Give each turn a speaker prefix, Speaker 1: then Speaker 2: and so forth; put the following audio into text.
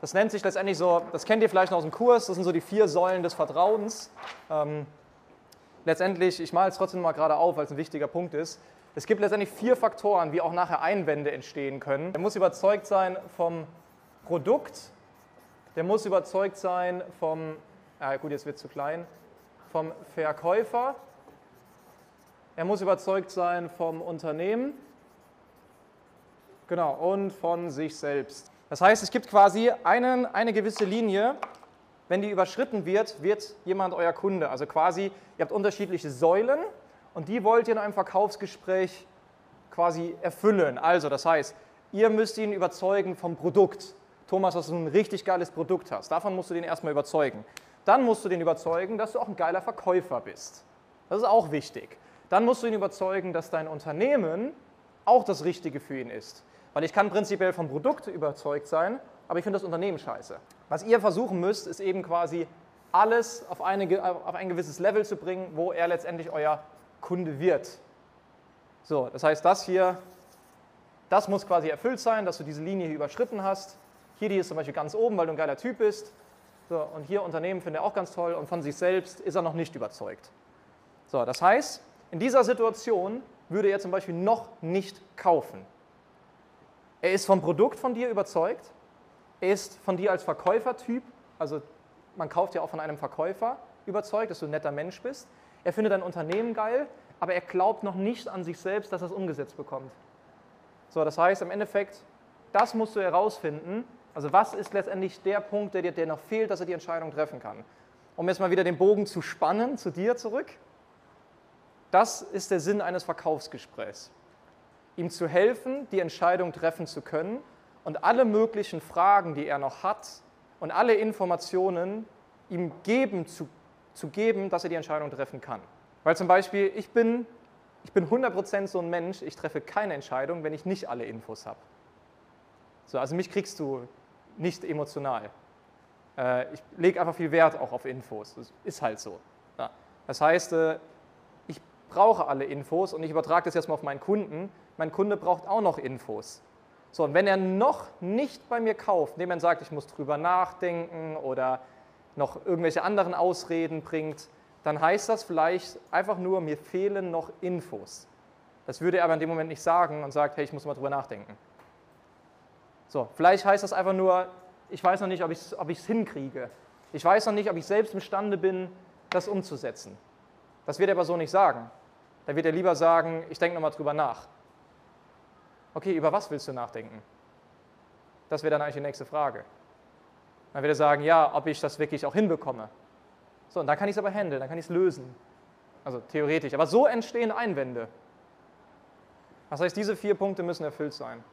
Speaker 1: Das nennt sich letztendlich so, das kennt ihr vielleicht noch aus dem Kurs, das sind so die vier Säulen des Vertrauens. Ähm, letztendlich, ich male es trotzdem mal gerade auf, weil es ein wichtiger Punkt ist. Es gibt letztendlich vier Faktoren, wie auch nachher Einwände entstehen können. Er muss überzeugt sein vom Produkt, der muss überzeugt sein vom, ah gut, jetzt wird zu klein, vom Verkäufer, er muss überzeugt sein vom Unternehmen, genau, und von sich selbst. Das heißt, es gibt quasi einen, eine gewisse Linie, wenn die überschritten wird, wird jemand euer Kunde. Also quasi, ihr habt unterschiedliche Säulen und die wollt ihr in einem Verkaufsgespräch quasi erfüllen. Also das heißt, ihr müsst ihn überzeugen vom Produkt. Thomas, dass du ein richtig geiles Produkt hast. Davon musst du den erstmal überzeugen. Dann musst du den überzeugen, dass du auch ein geiler Verkäufer bist. Das ist auch wichtig. Dann musst du ihn überzeugen, dass dein Unternehmen auch das Richtige für ihn ist. Weil ich kann prinzipiell vom Produkt überzeugt sein, aber ich finde das Unternehmen scheiße. Was ihr versuchen müsst, ist eben quasi alles auf, eine, auf ein gewisses Level zu bringen, wo er letztendlich euer Kunde wird. So, das heißt, das hier, das muss quasi erfüllt sein, dass du diese Linie hier überschritten hast. Hier die ist zum Beispiel ganz oben, weil du ein geiler Typ bist. So, und hier Unternehmen findet er auch ganz toll und von sich selbst ist er noch nicht überzeugt. So, das heißt, in dieser Situation würde er zum Beispiel noch nicht kaufen. Er ist vom Produkt von dir überzeugt, er ist von dir als Verkäufertyp, also man kauft ja auch von einem Verkäufer überzeugt, dass du ein netter Mensch bist. Er findet dein Unternehmen geil, aber er glaubt noch nicht an sich selbst, dass er es umgesetzt bekommt. So, das heißt im Endeffekt, das musst du herausfinden, also was ist letztendlich der Punkt, der dir der noch fehlt, dass er die Entscheidung treffen kann? Um jetzt mal wieder den Bogen zu spannen, zu dir zurück. Das ist der Sinn eines Verkaufsgesprächs. Ihm zu helfen, die Entscheidung treffen zu können und alle möglichen Fragen, die er noch hat und alle Informationen ihm geben zu, zu geben, dass er die Entscheidung treffen kann. Weil zum Beispiel, ich bin, ich bin 100% so ein Mensch, ich treffe keine Entscheidung, wenn ich nicht alle Infos habe. So, also mich kriegst du nicht emotional. Äh, ich lege einfach viel Wert auch auf Infos. Das ist halt so. Ja. Das heißt, äh, brauche alle Infos und ich übertrage das jetzt mal auf meinen Kunden. Mein Kunde braucht auch noch Infos. So, und wenn er noch nicht bei mir kauft, indem er sagt, ich muss drüber nachdenken oder noch irgendwelche anderen Ausreden bringt, dann heißt das vielleicht einfach nur, mir fehlen noch Infos. Das würde er aber in dem Moment nicht sagen und sagt, hey, ich muss mal drüber nachdenken. So, vielleicht heißt das einfach nur, ich weiß noch nicht, ob ich es ob hinkriege. Ich weiß noch nicht, ob ich selbst imstande bin, das umzusetzen. Das wird er aber so nicht sagen. Da wird er lieber sagen, ich denke nochmal drüber nach. Okay, über was willst du nachdenken? Das wäre dann eigentlich die nächste Frage. Dann wird er sagen, ja, ob ich das wirklich auch hinbekomme. So, und dann kann ich es aber handeln, dann kann ich es lösen. Also theoretisch. Aber so entstehen Einwände. Das heißt, diese vier Punkte müssen erfüllt sein.